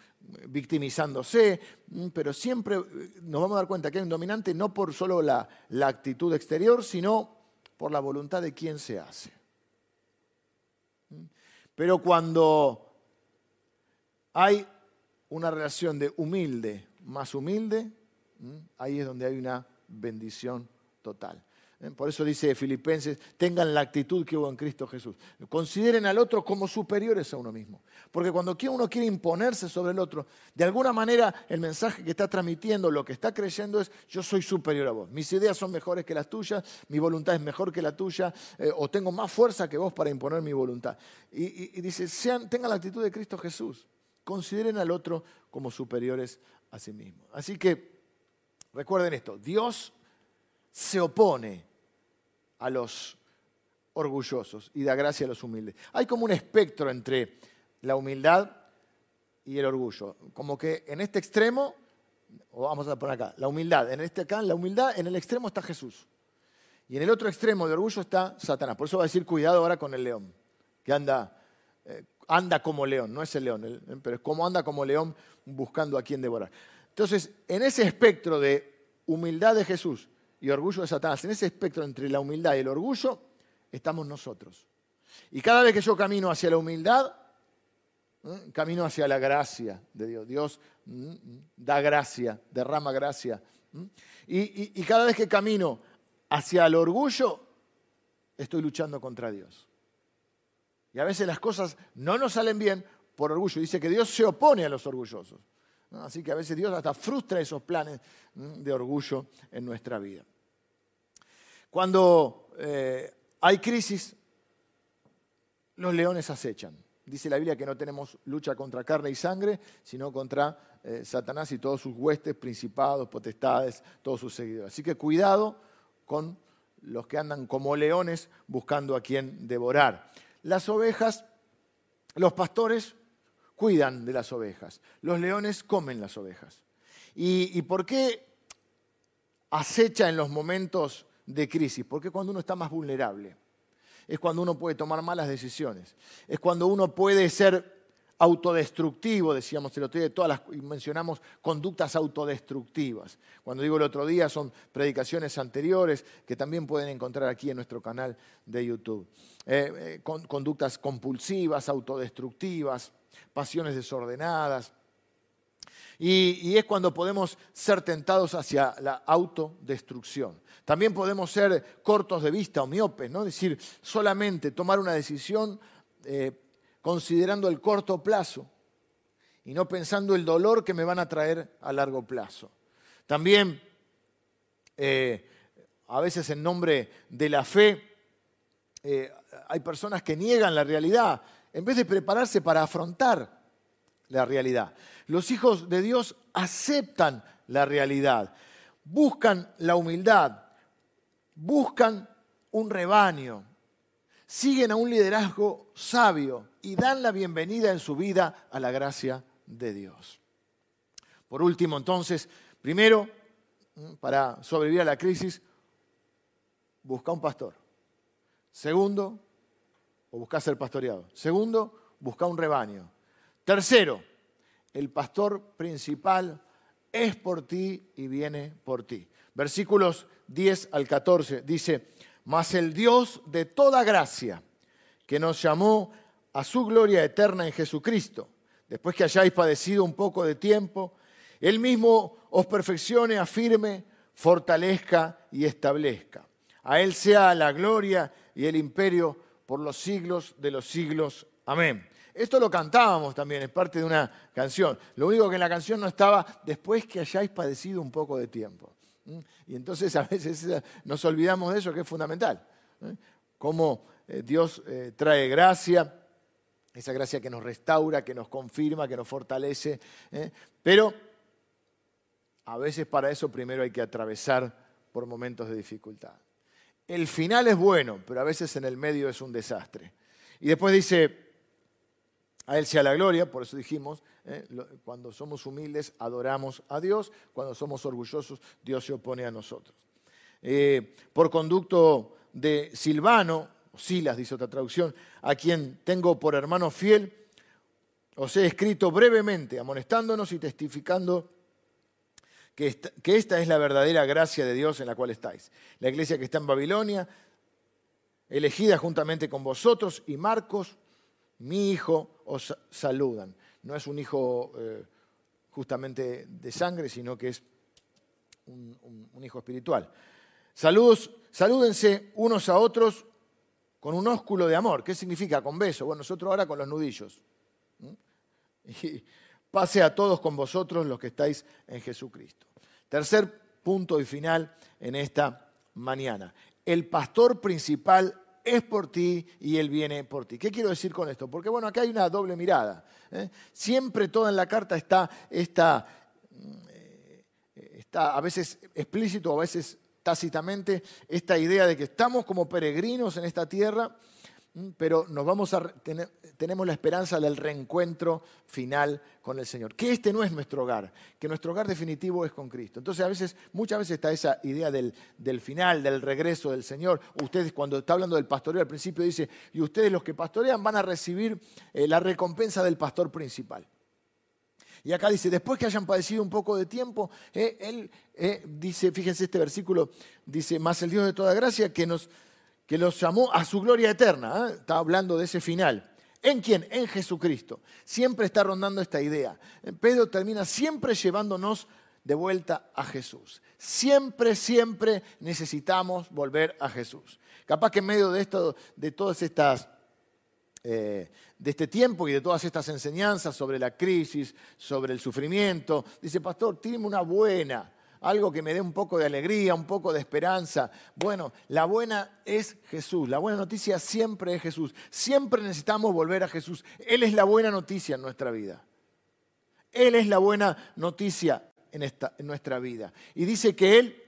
victimizándose, mm, pero siempre nos vamos a dar cuenta que hay un dominante no por solo la actitud exterior, sino por la voluntad de quien se hace. Pero cuando hay una relación de humilde más humilde, ahí es donde hay una bendición total. ¿Eh? Por eso dice Filipenses, tengan la actitud que hubo en Cristo Jesús. Consideren al otro como superiores a uno mismo. Porque cuando uno quiere imponerse sobre el otro, de alguna manera el mensaje que está transmitiendo, lo que está creyendo es, yo soy superior a vos. Mis ideas son mejores que las tuyas, mi voluntad es mejor que la tuya, eh, o tengo más fuerza que vos para imponer mi voluntad. Y, dice, sean, tengan la actitud de Cristo Jesús. Consideren al otro como superiores a sí mismo. Así que recuerden esto, Dios se opone a los orgullosos y da gracia a los humildes. Hay como un espectro entre la humildad y el orgullo. Como que en este extremo, o vamos a poner acá, la humildad, en este acá, la humildad, en el extremo está Jesús. Y en el otro extremo de orgullo está Satanás. Por eso va a decir cuidado ahora con el león, que anda, anda como león, no es el león, pero es como anda como león buscando a quien devorar. Entonces, en ese espectro de humildad de Jesús y orgullo de Satanás, en ese espectro entre la humildad y el orgullo, estamos nosotros. Y cada vez que yo camino hacia la humildad, camino hacia la gracia de Dios. Dios da gracia, derrama gracia. Y, y cada vez que camino hacia el orgullo, estoy luchando contra Dios. Y a veces las cosas no nos salen bien por orgullo. Dice que Dios se opone a los orgullosos. Así que a veces Dios hasta frustra esos planes de orgullo en nuestra vida. Cuando eh, hay crisis, los leones acechan. Dice la Biblia que no tenemos lucha contra carne y sangre, sino contra eh, Satanás y todos sus huestes, principados, potestades, todos sus seguidores. Así que cuidado con los que andan como leones buscando a quien devorar. Las ovejas, los pastores cuidan de las ovejas, los leones comen las ovejas. ¿Y, por qué acecha en los momentos de crisis? Porque cuando uno está más vulnerable, es cuando uno puede tomar malas decisiones, es cuando uno puede ser autodestructivo, decíamos el otro día, todas las, mencionamos conductas autodestructivas. Cuando digo el otro día son predicaciones anteriores que también pueden encontrar aquí en nuestro canal de YouTube. Eh, eh, conductas compulsivas, autodestructivas, pasiones desordenadas. Y, es cuando podemos ser tentados hacia la autodestrucción. También podemos ser cortos de vista o miopes, ¿no? Es decir, solamente tomar una decisión eh, considerando el corto plazo y no pensando el dolor que me van a traer a largo plazo. También, eh, a veces en nombre de la fe, eh, hay personas que niegan la realidad en vez de prepararse para afrontar la realidad. Los hijos de Dios aceptan la realidad, buscan la humildad, buscan un rebaño, siguen a un liderazgo sabio y dan la bienvenida en su vida a la gracia de Dios. Por último, entonces, primero, para sobrevivir a la crisis, busca un pastor. Segundo, o busca ser pastoreado. Segundo, busca un rebaño. Tercero, el pastor principal es por ti y viene por ti. Versículos 10 al 14 dice, mas el Dios de toda gracia, que nos llamó a su gloria eterna en Jesucristo, después que hayáis padecido un poco de tiempo, Él mismo os perfeccione, afirme, fortalezca y establezca. A Él sea la gloria y el imperio por los siglos de los siglos. Amén. Esto lo cantábamos también, es parte de una canción. Lo único que en la canción no estaba, después que hayáis padecido un poco de tiempo. Y entonces a veces eh, nos olvidamos de eso, que es fundamental. ¿eh? Cómo eh, Dios trae gracia, esa gracia que nos restaura, que nos confirma, que nos fortalece. Pero a veces para eso primero hay que atravesar por momentos de dificultad. El final es bueno, pero a veces en el medio es un desastre. Y después dice, a Él sea la gloria, por eso dijimos, ¿eh? cuando somos humildes adoramos a Dios, cuando somos orgullosos Dios se opone a nosotros. Eh, por conducto de Silvano, Silas dice otra traducción, a quien tengo por hermano fiel, os he escrito brevemente, amonestándonos y testificando que que esta es la verdadera gracia de Dios en la cual estáis. La iglesia que está en Babilonia, elegida juntamente con vosotros, y Marcos, mi hijo, os saludan. No es un hijo eh, justamente de sangre, sino que es un, hijo espiritual. Saludos, salúdense unos a otros con un ósculo de amor. ¿Qué significa? Con beso. Bueno, nosotros ahora con los nudillos. Y pase a todos con vosotros los que estáis en Jesucristo. Tercer punto y final en esta mañana. El pastor principal es por ti y Él viene por ti. ¿Qué quiero decir con esto? Porque bueno, acá hay una doble mirada. ¿eh? Siempre toda en la carta está, está, eh, está a veces explícito, a veces tácitamente, esta idea de que estamos como peregrinos en esta tierra pero nos vamos a tenemos la esperanza del reencuentro final con el Señor. Que este no es nuestro hogar, que nuestro hogar definitivo es con Cristo. Entonces, a veces, muchas veces está esa idea del, final, del regreso del Señor. Ustedes, cuando está hablando del pastoreo, al principio dice, y ustedes los que pastorean van a recibir eh, la recompensa del pastor principal. Y acá dice, después que hayan padecido un poco de tiempo, eh, él eh, dice, fíjense este versículo, dice, más el Dios de toda gracia que nos que los llamó a su gloria eterna. ¿eh? Está hablando de ese final. ¿En quién? En Jesucristo. Siempre está rondando esta idea. Pedro termina siempre llevándonos de vuelta a Jesús. Siempre, siempre necesitamos volver a Jesús. Capaz que en medio de esto, de todas estas, eh, de este tiempo y de todas estas enseñanzas sobre la crisis, sobre el sufrimiento, dice, pastor, tiene una buena, algo que me dé un poco de alegría, un poco de esperanza. Bueno, la buena es Jesús, la buena noticia siempre es Jesús. Siempre necesitamos volver a Jesús. Él es la buena noticia en nuestra vida. Él es la buena noticia en, esta, en nuestra vida. Y dice que Él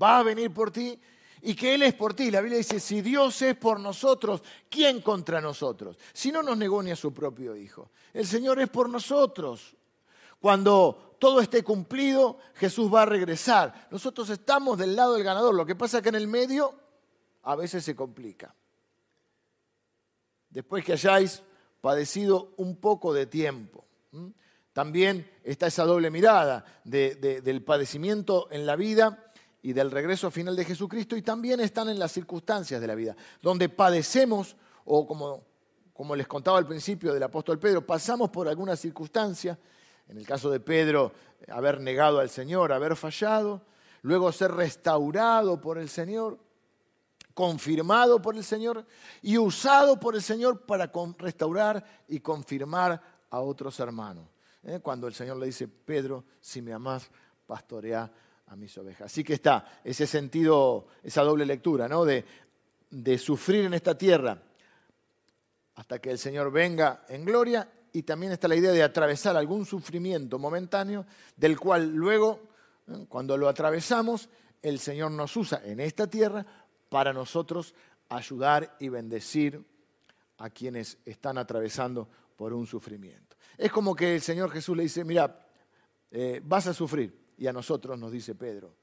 va a venir por ti y que Él es por ti. La Biblia dice, si Dios es por nosotros, ¿quién contra nosotros? Si no nos negó ni a su propio Hijo. El Señor es por nosotros. Cuando todo esté cumplido, Jesús va a regresar. Nosotros estamos del lado del ganador. Lo que pasa es que en el medio a veces se complica. Después que hayáis padecido un poco de tiempo. También está esa doble mirada del padecimiento en la vida y del regreso final de Jesucristo y también están en las circunstancias de la vida, donde padecemos o como, como les contaba al principio del apóstol Pedro, pasamos por alguna circunstancia, en el caso de Pedro, haber negado al Señor, haber fallado, luego ser restaurado por el Señor, confirmado por el Señor y usado por el Señor para restaurar y confirmar a otros hermanos. ¿eh? Cuando el Señor le dice, Pedro, si me amás, pastorea a mis ovejas. Así que está ese sentido, esa doble lectura, ¿no? De sufrir en esta tierra hasta que el Señor venga en gloria y también está la idea de atravesar algún sufrimiento momentáneo del cual luego, ¿eh? cuando lo atravesamos, el Señor nos usa en esta tierra para nosotros ayudar y bendecir a quienes están atravesando por un sufrimiento. Es como que el Señor Jesús le dice, mira, eh, vas a sufrir, y a nosotros nos dice Pedro.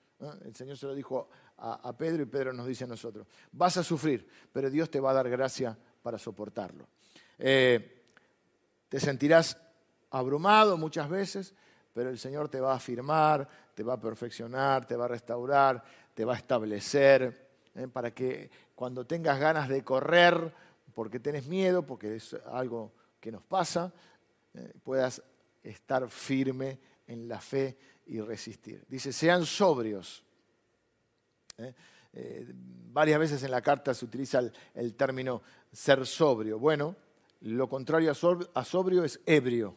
El Señor se lo dijo a, Pedro y Pedro nos dice a nosotros. Vas a sufrir, pero Dios te va a dar gracia para soportarlo. Eh, te sentirás abrumado muchas veces, pero el Señor te va a afirmar, te va a perfeccionar, te va a restaurar, te va a establecer, ¿eh? para que cuando tengas ganas de correr, porque tienes miedo, porque es algo que nos pasa, eh, puedas estar firme en la fe y resistir. Dice, sean sobrios. Eh, varias veces en la carta se utiliza el, término ser sobrio. Bueno, lo contrario a sobrio, es ebrio.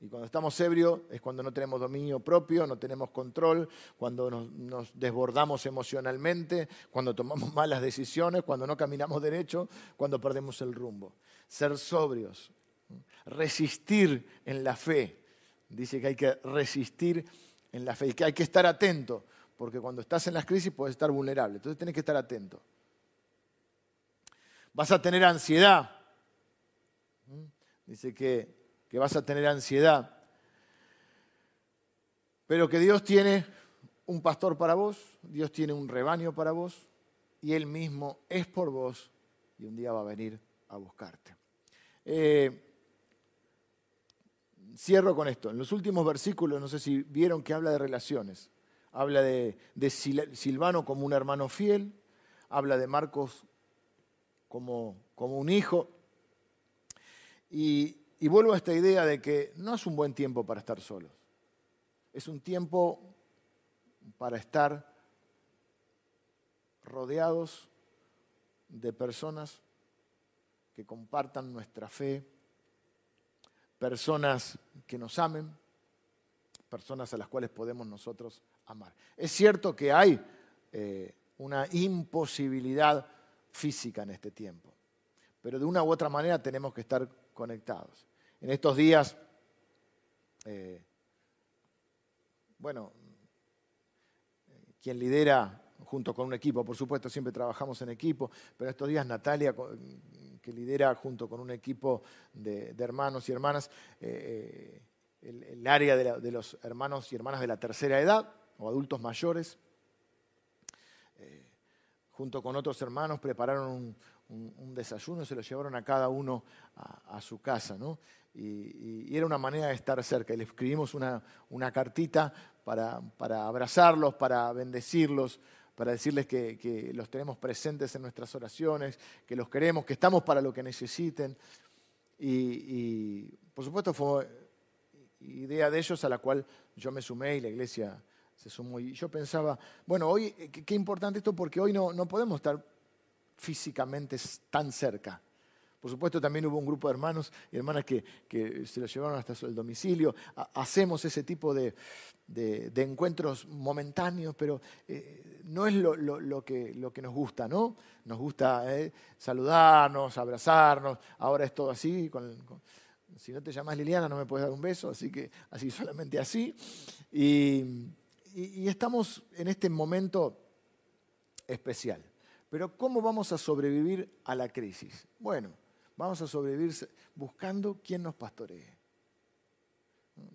Y cuando estamos ebrios es cuando no tenemos dominio propio, no tenemos control, cuando nos, nos, desbordamos emocionalmente, cuando tomamos malas decisiones, cuando no caminamos derecho, cuando perdemos el rumbo. Ser sobrios, resistir en la fe, dice que hay que resistir en la fe y que hay que estar atento, porque cuando estás en las crisis puedes estar vulnerable, entonces tienes que estar atento. Vas a tener ansiedad, dice que, que vas a tener ansiedad, pero que Dios tiene un pastor para vos, Dios tiene un rebaño para vos y Él mismo es por vos y un día va a venir a buscarte. Eh, cierro con esto. En los últimos versículos, no sé si vieron que habla de relaciones. Habla de, Silvano como un hermano fiel, habla de Marcos como, como un hijo. Y, vuelvo a esta idea de que no es un buen tiempo para estar solos. Es un tiempo para estar rodeados de personas que compartan nuestra fe, personas que nos amen, personas a las cuales podemos nosotros amar. Es cierto que hay eh, una imposibilidad física en este tiempo, pero de una u otra manera tenemos que estar conectados. En estos días, eh, bueno, quien lidera junto con un equipo, por supuesto siempre trabajamos en equipo, pero estos días Natalia que lidera junto con un equipo de, hermanos y hermanas eh, eh, el, área de, los hermanos y hermanas de la tercera edad o adultos mayores. Junto con otros hermanos prepararon un, desayuno, se lo llevaron a cada uno a, su casa, Y, era una manera de estar cerca. Y le escribimos una, cartita para, para abrazarlos, para bendecirlos, para decirles que, los tenemos presentes en nuestras oraciones, que los queremos, que estamos para lo que necesiten. Y, por supuesto fue idea de ellos a la cual yo me sumé y la iglesia se sumó. Y yo pensaba, bueno, hoy, qué, importante esto porque hoy no, no podemos estar físicamente tan cerca. Por supuesto, también hubo un grupo de hermanos y hermanas que, se lo llevaron hasta el domicilio. hacemos ese tipo de, encuentros momentáneos, pero eh, no es lo, que, nos gusta, ¿no? Nos gusta eh, saludarnos, abrazarnos. Ahora es todo así. si no te llamas Liliana, no me puedes dar un beso, así que así, solamente así. y estamos en este momento especial. Pero ¿cómo vamos a sobrevivir a la crisis? Bueno, vamos a sobrevivir buscando quién nos pastoree,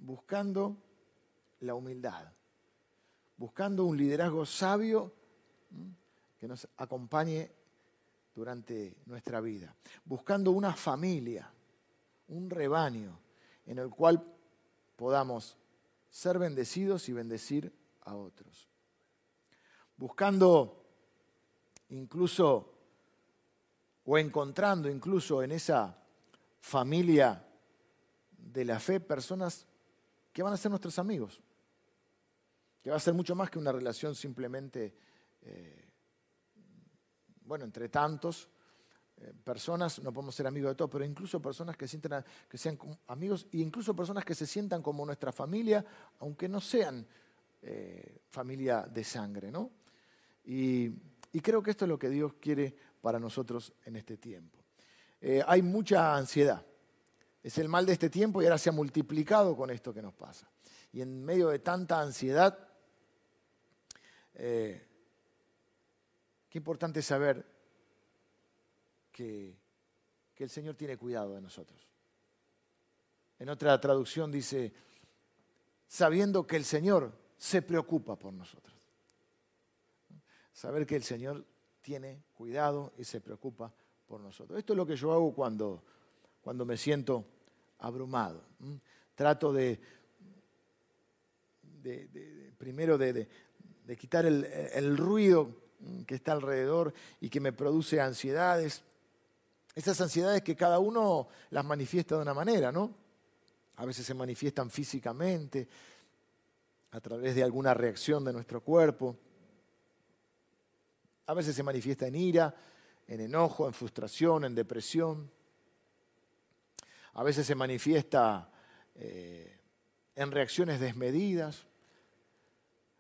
buscando la humildad, buscando un liderazgo sabio que nos acompañe durante nuestra vida, buscando una familia, un rebaño en el cual podamos ser bendecidos y bendecir a otros. Buscando incluso o encontrando incluso en esa familia de la fe personas que van a ser nuestros amigos, que va a ser mucho más que una relación simplemente, eh, bueno, entre tantos, eh, personas, no podemos ser amigos de todos, pero incluso personas que, sientan, que sean amigos e incluso personas que se sientan como nuestra familia, aunque no sean eh, familia de sangre, ¿no? Y, creo que esto es lo que Dios quiere para nosotros en este tiempo. Eh, hay mucha ansiedad. Es el mal de este tiempo y ahora se ha multiplicado con esto que nos pasa. Y en medio de tanta ansiedad, qué importante saber que, el Señor tiene cuidado de nosotros. En otra traducción dice, sabiendo que el Señor se preocupa por nosotros. Saber que el Señor tiene cuidado y se preocupa por nosotros. Esto es lo que yo hago cuando, cuando me siento abrumado. Trato de, primero de, quitar el, el, ruido que está alrededor y que me produce ansiedades. Esas ansiedades que cada uno las manifiesta de una manera, ¿no? A veces se manifiestan físicamente, a través de alguna reacción de nuestro cuerpo. A veces se manifiesta en ira, en enojo, en frustración, en depresión. A veces se manifiesta eh, en reacciones desmedidas.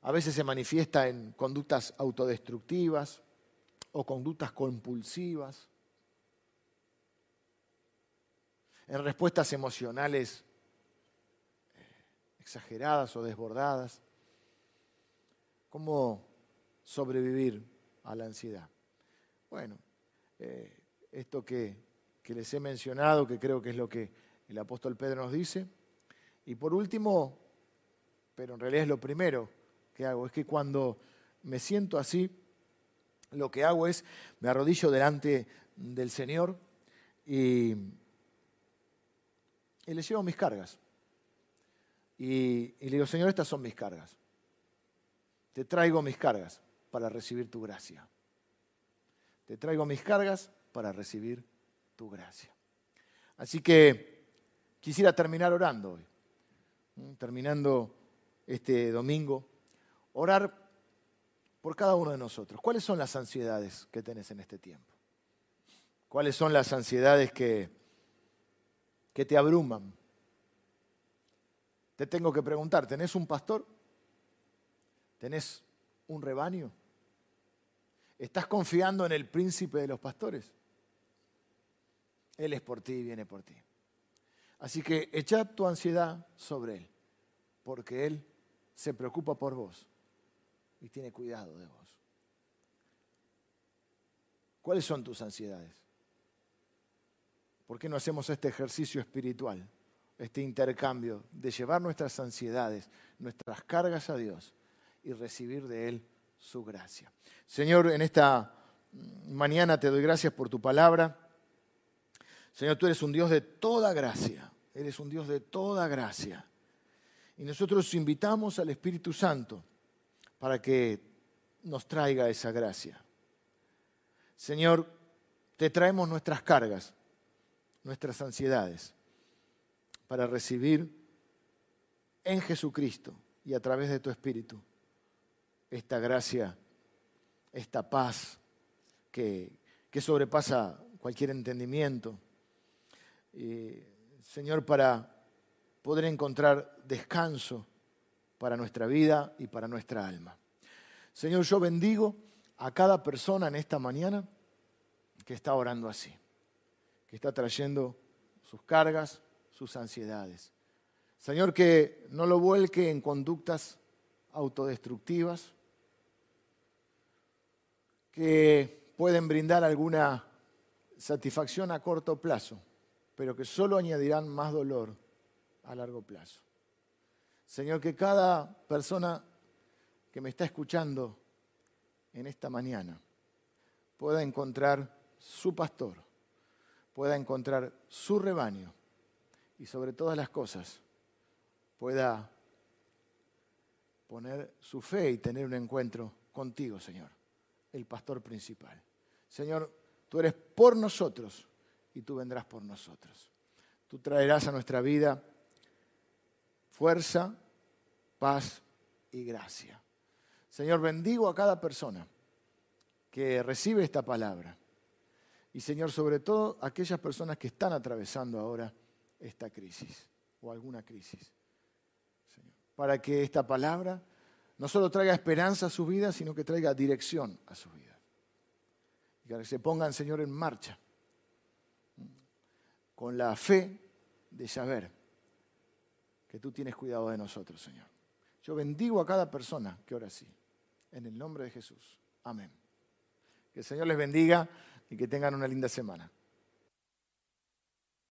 A veces se manifiesta en conductas autodestructivas o conductas compulsivas. en respuestas emocionales eh, exageradas o desbordadas. ¿Cómo sobrevivir a la ansiedad? Bueno, eh, esto que, que les he mencionado, que creo que es lo que el apóstol Pedro nos dice. Y por último, pero en realidad es lo primero que hago, es que cuando me siento así, lo que hago es me arrodillo delante del Señor y y le llevo mis cargas. Y, le digo, Señor, estas son mis cargas. Te traigo mis cargas para recibir tu gracia. Te traigo mis cargas para recibir tu gracia. Así que quisiera terminar orando hoy, terminando este domingo, orar por cada uno de nosotros. ¿Cuáles son las ansiedades que tenés en este tiempo? ¿Cuáles son las ansiedades que que te abruman. Te tengo que preguntar, ¿tenés un pastor? ¿Tenés un rebaño? ¿Estás confiando en el príncipe de los pastores? Él es por ti y viene por ti. Así que echa tu ansiedad sobre Él, porque Él se preocupa por vos y tiene cuidado de vos. ¿Cuáles son tus ansiedades? ¿Por qué no hacemos este ejercicio espiritual, este intercambio de llevar nuestras ansiedades, nuestras cargas a Dios y recibir de Él su gracia? Señor, en esta mañana te doy gracias por tu palabra. Señor, tú eres un Dios de toda gracia, eres un Dios de toda gracia. Y nosotros invitamos al Espíritu Santo para que nos traiga esa gracia. Señor, te traemos nuestras cargas nuestras ansiedades para recibir en Jesucristo y a través de tu Espíritu esta gracia, esta paz que, sobrepasa cualquier entendimiento. Señor, para poder encontrar descanso para nuestra vida y para nuestra alma. Señor, yo bendigo a cada persona en esta mañana que está orando así que está trayendo sus cargas, sus ansiedades. Señor, que no lo vuelque en conductas autodestructivas, que pueden brindar alguna satisfacción a corto plazo, pero que solo añadirán más dolor a largo plazo. Señor, que cada persona que me está escuchando en esta mañana pueda encontrar su pastor, pueda encontrar su rebaño y sobre todas las cosas pueda poner su fe y tener un encuentro contigo, Señor, el pastor principal. Señor, tú eres por nosotros y tú vendrás por nosotros. Tú traerás a nuestra vida fuerza, paz y gracia. Señor, bendigo a cada persona que recibe esta palabra. Y Señor, sobre todo aquellas personas que están atravesando ahora esta crisis o alguna crisis. para que esta palabra no solo traiga esperanza a su vida, sino que traiga dirección a su vida. Y que se pongan, Señor, en marcha con la fe de saber que tú tienes cuidado de nosotros, Señor. Yo bendigo a cada persona que ora así. En el nombre de Jesús. Amén. Que el Señor les bendiga y que tengan una linda semana.